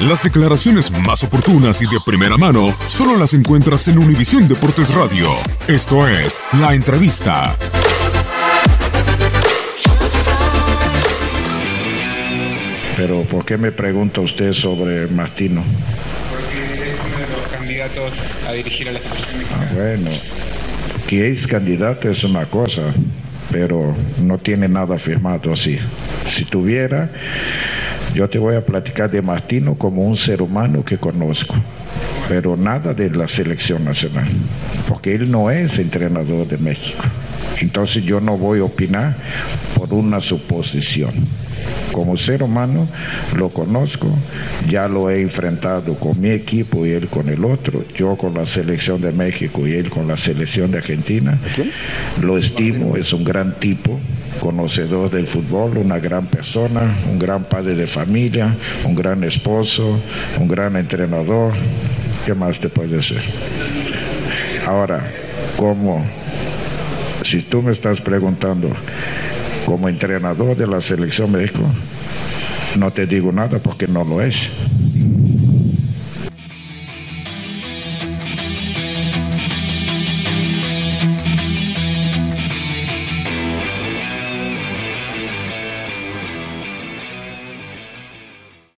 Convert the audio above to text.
Las declaraciones más oportunas y de primera mano solo las encuentras en Univisión Deportes Radio. Esto es La Entrevista. Pero ¿por qué me pregunta usted sobre Martino? Porque es uno de los candidatos a dirigir a la selección Ah, bueno, que es candidato es una cosa, pero no tiene nada firmado así. Si tuviera, yo te voy a platicar de Martino como un ser humano que conozco, pero nada de la selección nacional, porque él no es entrenador de México. Entonces yo no voy a opinar por una suposición. Como ser humano lo conozco, ya lo he enfrentado con mi equipo y él con el otro, yo con la selección de México y él con la selección de Argentina. Lo estimo, es un gran tipo, conocedor del fútbol, una gran persona, un gran padre de familia, un gran esposo, un gran entrenador. ¿Qué más te puede decir? Ahora, como si tú me estás preguntando como entrenador de la selección México, no te digo nada porque no lo es.